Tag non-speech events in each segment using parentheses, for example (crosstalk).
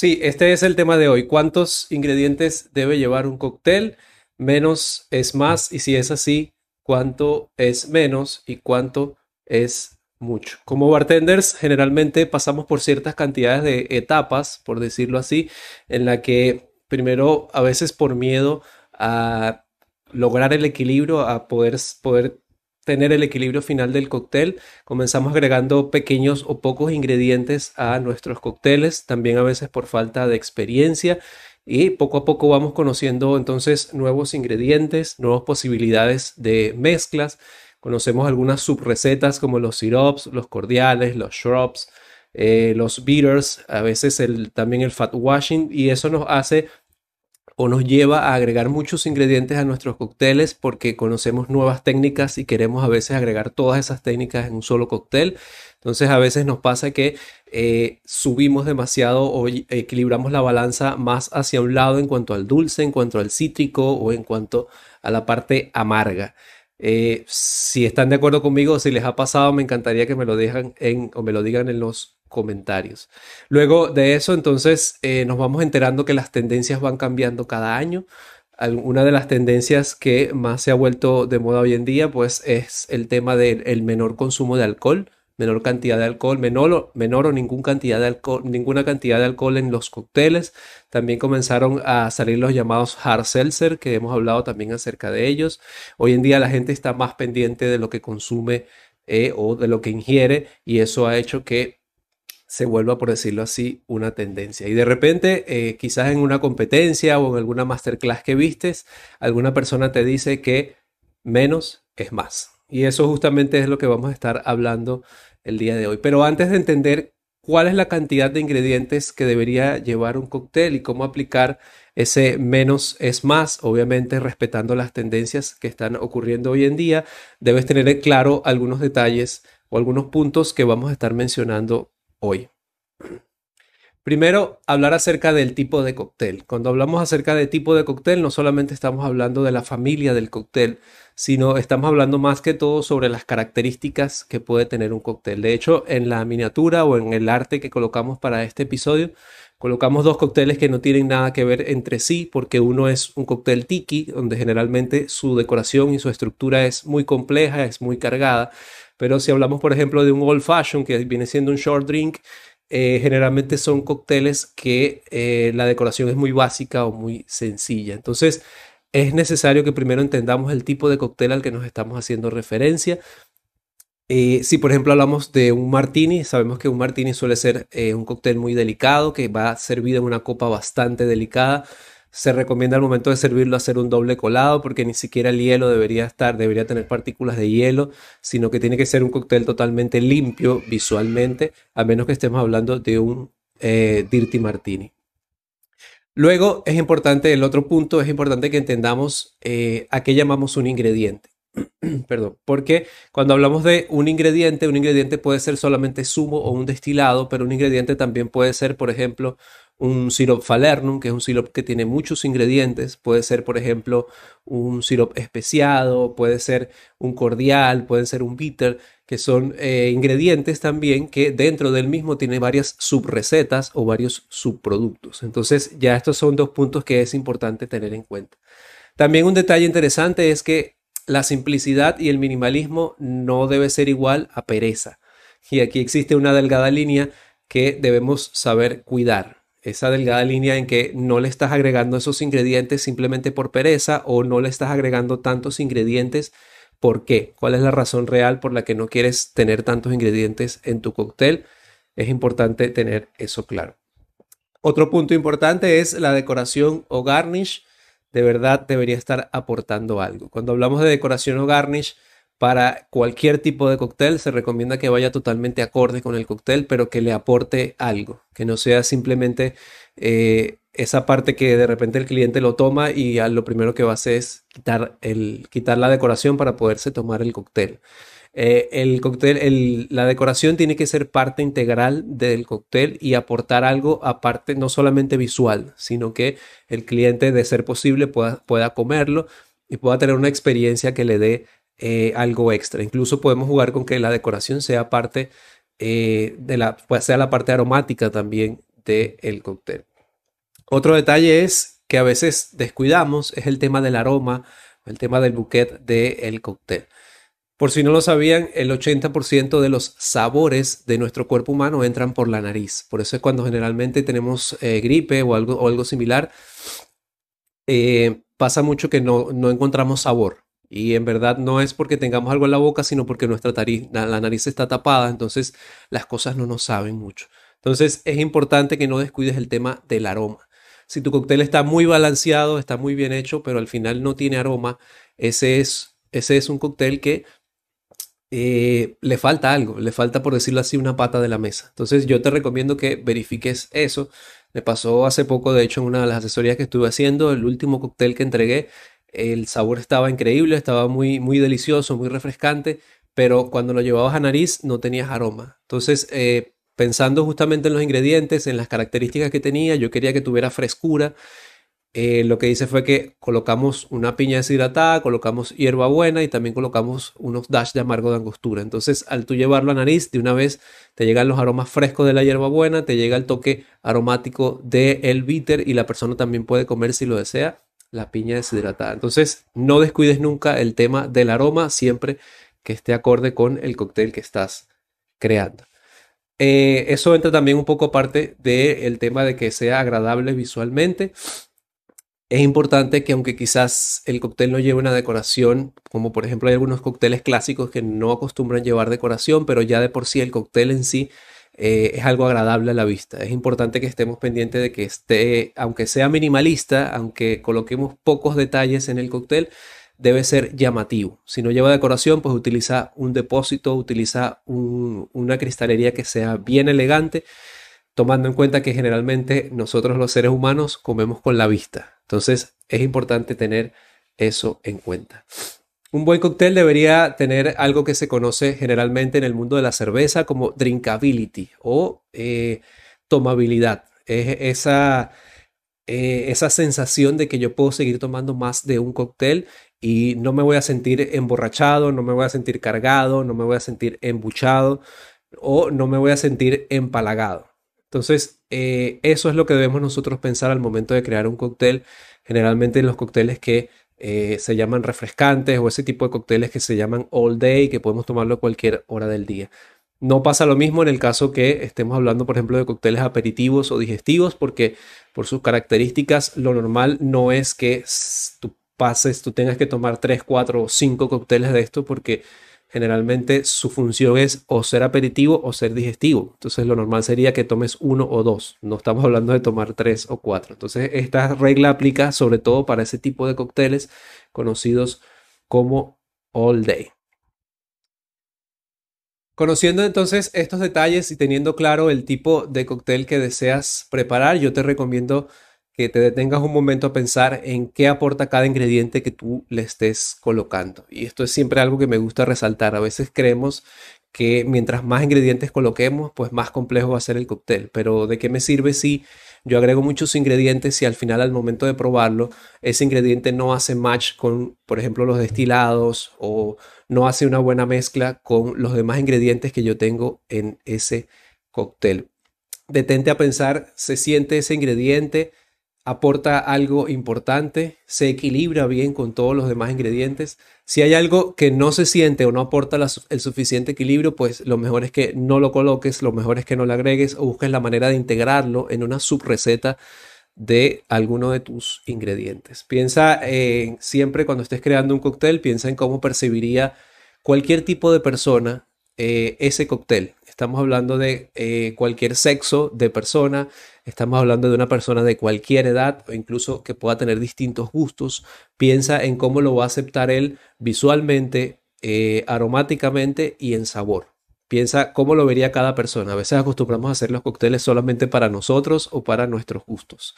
Sí, este es el tema de hoy. ¿Cuántos ingredientes debe llevar un cóctel? Menos es más y si es así, ¿cuánto es menos y cuánto es mucho? Como bartenders, generalmente pasamos por ciertas cantidades de etapas, por decirlo así, en la que primero a veces por miedo a lograr el equilibrio, a poder, poder tener el equilibrio final del cóctel, comenzamos agregando pequeños o pocos ingredientes a nuestros cócteles, también a veces por falta de experiencia y poco a poco vamos conociendo entonces nuevos ingredientes, nuevas posibilidades de mezclas. Conocemos algunas subrecetas como los sirops, los cordiales, los shrubs, eh, los bitters, a veces también el fat washing y eso nos hace o nos lleva a agregar muchos ingredientes a nuestros cócteles porque conocemos nuevas técnicas y queremos a veces agregar todas esas técnicas en un solo cóctel. Entonces a veces nos pasa que eh, subimos demasiado o equilibramos la balanza más hacia un lado en cuanto al dulce, en cuanto al cítrico o en cuanto a la parte amarga. Eh, si están de acuerdo conmigo, si les ha pasado, me encantaría que me lo dejan en o me lo digan en los comentarios. Luego de eso, entonces, eh, nos vamos enterando que las tendencias van cambiando cada año. Una de las tendencias que más se ha vuelto de moda hoy en día, pues, es el tema del menor consumo de alcohol, menor cantidad de alcohol, menor, menor o ninguna cantidad de alcohol, ninguna cantidad de alcohol en los cócteles. También comenzaron a salir los llamados hard seltzer, que hemos hablado también acerca de ellos. Hoy en día la gente está más pendiente de lo que consume eh, o de lo que ingiere y eso ha hecho que se vuelva, por decirlo así, una tendencia. Y de repente, eh, quizás en una competencia o en alguna masterclass que vistes, alguna persona te dice que menos es más. Y eso justamente es lo que vamos a estar hablando el día de hoy. Pero antes de entender cuál es la cantidad de ingredientes que debería llevar un cóctel y cómo aplicar ese menos es más, obviamente respetando las tendencias que están ocurriendo hoy en día, debes tener claro algunos detalles o algunos puntos que vamos a estar mencionando hoy. Primero, hablar acerca del tipo de cóctel. Cuando hablamos acerca de tipo de cóctel, no solamente estamos hablando de la familia del cóctel, sino estamos hablando más que todo sobre las características que puede tener un cóctel. De hecho, en la miniatura o en el arte que colocamos para este episodio, colocamos dos cócteles que no tienen nada que ver entre sí, porque uno es un cóctel tiki, donde generalmente su decoración y su estructura es muy compleja, es muy cargada. Pero si hablamos, por ejemplo, de un old fashion, que viene siendo un short drink, eh, generalmente son cócteles que eh, la decoración es muy básica o muy sencilla. Entonces, es necesario que primero entendamos el tipo de cóctel al que nos estamos haciendo referencia. Eh, si por ejemplo hablamos de un martini, sabemos que un martini suele ser un cóctel muy delicado, que va servido en una copa bastante delicada se recomienda al momento de servirlo hacer un doble colado porque ni siquiera el hielo debería estar, debería tener partículas de hielo, sino que tiene que ser un cóctel totalmente limpio visualmente, a menos que estemos hablando de un eh, Dirty Martini. Luego es importante, el otro punto, es importante que entendamos eh, a qué llamamos un ingrediente. (clears throat) Perdón, porque cuando hablamos de un ingrediente, un ingrediente puede ser solamente zumo o un destilado, pero un ingrediente también puede ser, por ejemplo, un sirop falernum, que es un sirop que tiene muchos ingredientes. Puede ser, por ejemplo, un sirop especiado, puede ser un cordial, puede ser un bitter, que son eh, ingredientes también que dentro del mismo tiene varias subrecetas o varios subproductos. Entonces, ya estos son dos puntos que es importante tener en cuenta. También un detalle interesante es que la simplicidad y el minimalismo no debe ser igual a pereza. Y aquí existe una delgada línea que debemos saber cuidar esa delgada línea en que no le estás agregando esos ingredientes simplemente por pereza o no le estás agregando tantos ingredientes. ¿Por qué? ¿Cuál es la razón real por la que no quieres tener tantos ingredientes en tu cóctel? Es importante tener eso claro. Otro punto importante es la decoración o garnish. De verdad debería estar aportando algo. Cuando hablamos de decoración o garnish, para cualquier tipo de cóctel se recomienda que vaya totalmente acorde con el cóctel, pero que le aporte algo, que no sea simplemente eh, esa parte que de repente el cliente lo toma y lo primero que va a hacer es quitar, la decoración para poderse tomar el cóctel. Eh, el cóctel, la decoración tiene que ser parte integral del cóctel y aportar algo aparte, no solamente visual, sino que el cliente, de ser posible, pueda, pueda comerlo y pueda tener una experiencia que le dé eh, algo extra. Incluso podemos jugar con que la decoración sea parte eh, de la, pues sea la parte aromática también del cóctel. Otro detalle es que a veces descuidamos es el tema del aroma, el tema del bouquet del cóctel. Por si no lo sabían, el 80% de los sabores de nuestro cuerpo humano entran por la nariz. Por eso es cuando generalmente tenemos eh, gripe o algo, o algo similar, eh, pasa mucho que no, no, encontramos sabor. Y en verdad no es porque tengamos algo en la boca, sino porque nuestra la nariz está tapada, entonces las cosas no nos saben mucho. Entonces es importante que no descuides el tema del aroma. Si tu cóctel está muy balanceado, está muy bien hecho, pero al final no tiene aroma, ese es, ese es un cóctel que eh, le falta algo, le falta, por decirlo así, una pata de la mesa. Entonces yo te recomiendo que verifiques eso. Me pasó hace poco, de hecho, en una de las asesorías que estuve haciendo, el último cóctel que entregué, el sabor estaba increíble, estaba muy, muy delicioso, muy refrescante, pero cuando lo llevabas a nariz no tenías aroma. Entonces, eh, pensando justamente en los ingredientes, en las características que tenía, yo quería que tuviera frescura eh, lo que hice fue que colocamos una piña deshidratada, colocamos hierbabuena y también colocamos unos dash de amargo de angostura. Entonces, al tú llevarlo a nariz, de una vez te llegan los aromas frescos de la hierbabuena, te llega el toque aromático del el bitter y la persona también puede comer si lo desea la piña deshidratada. Entonces, no descuides nunca el tema del aroma, siempre que esté acorde con el cóctel que estás creando. Eh, eso entra también un poco aparte del tema de que sea agradable visualmente es importante que aunque quizás el cóctel no lleve una decoración, como por ejemplo hay algunos cócteles clásicos que no acostumbran llevar decoración, pero ya de por sí el cóctel en sí eh, es algo agradable a la vista. Es importante que estemos pendientes de que esté, aunque sea minimalista, aunque coloquemos pocos detalles en el cóctel, debe ser llamativo. Si no lleva decoración, pues utiliza un depósito, utiliza una cristalería que sea bien elegante tomando en cuenta que generalmente nosotros los seres humanos comemos con la vista. Entonces es importante tener eso en cuenta. Un buen cóctel debería tener algo que se conoce generalmente en el mundo de la cerveza como drinkability o eh, tomabilidad. Es esa, eh, esa sensación de que yo puedo seguir tomando más de un cóctel y no me voy a sentir emborrachado, no me voy a sentir cargado, no me voy a sentir embuchado o no me voy a sentir empalagado. Entonces, eh, eso es lo que debemos nosotros pensar al momento de crear un cóctel. Generalmente los cócteles que eh, se llaman refrescantes o ese tipo de cócteles que se llaman all day, que podemos tomarlo a cualquier hora del día. No pasa lo mismo en el caso que estemos hablando, por ejemplo, de cócteles aperitivos o digestivos, porque por sus características lo normal no es que tú pases, tú tengas que tomar 3, 4 o 5 cócteles de esto, porque generalmente su función es o ser aperitivo o ser digestivo. Entonces lo normal sería que tomes uno o dos. No estamos hablando de tomar tres o cuatro. Entonces esta regla aplica sobre todo para ese tipo de cócteles conocidos como all day. Conociendo entonces estos detalles y teniendo claro el tipo de cóctel que deseas preparar, yo te recomiendo que te detengas un momento a pensar en qué aporta cada ingrediente que tú le estés colocando. Y esto es siempre algo que me gusta resaltar. A veces creemos que mientras más ingredientes coloquemos, pues más complejo va a ser el cóctel. Pero ¿de qué me sirve si yo agrego muchos ingredientes y al final al momento de probarlo, ese ingrediente no hace match con, por ejemplo, los destilados o no hace una buena mezcla con los demás ingredientes que yo tengo en ese cóctel? Detente a pensar, ¿se siente ese ingrediente? Aporta algo importante, se equilibra bien con todos los demás ingredientes. Si hay algo que no se siente o no aporta el suficiente equilibrio, pues lo mejor es que no lo coloques, lo mejor es que no lo agregues o busques la manera de integrarlo en una subreceta de alguno de tus ingredientes. Piensa en, siempre cuando estés creando un cóctel, piensa en cómo percibiría cualquier tipo de persona eh, ese cóctel. Estamos hablando de eh, cualquier sexo de persona, estamos hablando de una persona de cualquier edad o incluso que pueda tener distintos gustos. Piensa en cómo lo va a aceptar él visualmente, eh, aromáticamente y en sabor. Piensa cómo lo vería cada persona. A veces acostumbramos a hacer los cócteles solamente para nosotros o para nuestros gustos.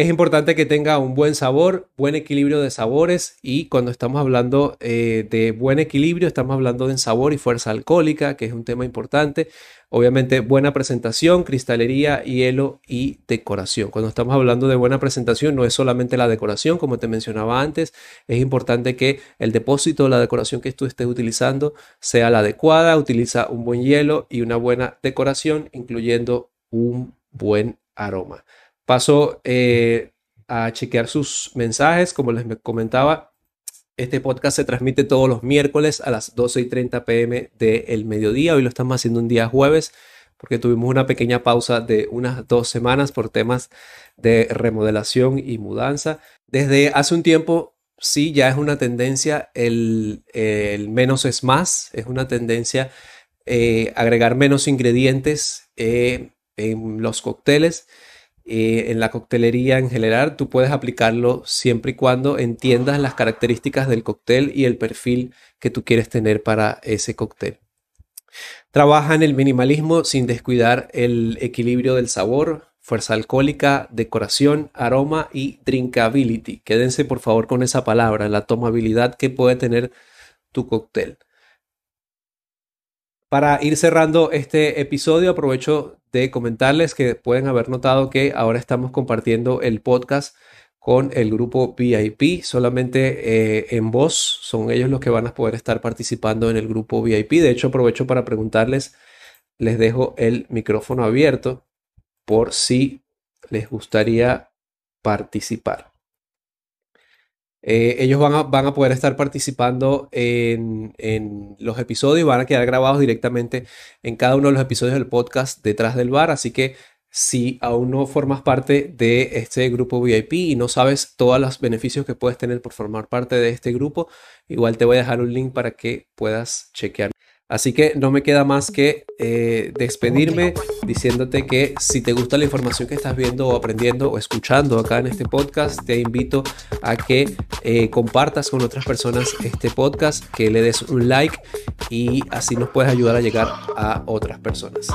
Es importante que tenga un buen sabor, buen equilibrio de sabores y cuando estamos hablando eh, de buen equilibrio estamos hablando de sabor y fuerza alcohólica, que es un tema importante. Obviamente buena presentación, cristalería, hielo y decoración. Cuando estamos hablando de buena presentación no es solamente la decoración, como te mencionaba antes, es importante que el depósito, la decoración que tú estés utilizando sea la adecuada, utiliza un buen hielo y una buena decoración, incluyendo un buen aroma. Paso eh, a chequear sus mensajes. Como les comentaba, este podcast se transmite todos los miércoles a las 12 y 30 pm del mediodía. Hoy lo estamos haciendo un día jueves porque tuvimos una pequeña pausa de unas dos semanas por temas de remodelación y mudanza. Desde hace un tiempo, sí, ya es una tendencia, el, menos es más, es una tendencia eh, agregar menos ingredientes eh, en los cócteles. Eh, en la coctelería en general, tú puedes aplicarlo siempre y cuando entiendas las características del cóctel y el perfil que tú quieres tener para ese cóctel. Trabaja en el minimalismo sin descuidar el equilibrio del sabor, fuerza alcohólica, decoración, aroma y drinkability. Quédense por favor con esa palabra, la tomabilidad que puede tener tu cóctel. Para ir cerrando este episodio, aprovecho de comentarles que pueden haber notado que ahora estamos compartiendo el podcast con el grupo VIP, solamente eh, en voz, son ellos los que van a poder estar participando en el grupo VIP. De hecho, aprovecho para preguntarles, les dejo el micrófono abierto por si les gustaría participar. Eh, ellos van a, van a, poder estar participando en, en, los episodios, van a quedar grabados directamente en cada uno de los episodios del podcast detrás del bar, así que si aún no formas parte de este grupo VIP y no sabes todos los beneficios que puedes tener por formar parte de este grupo, igual te voy a dejar un link para que puedas chequear. Así que no me queda más que eh, despedirme diciéndote que si te gusta la información que estás viendo o aprendiendo o escuchando acá en este podcast, te invito a que eh, compartas con otras personas este podcast, que le des un like y así nos puedes ayudar a llegar a otras personas.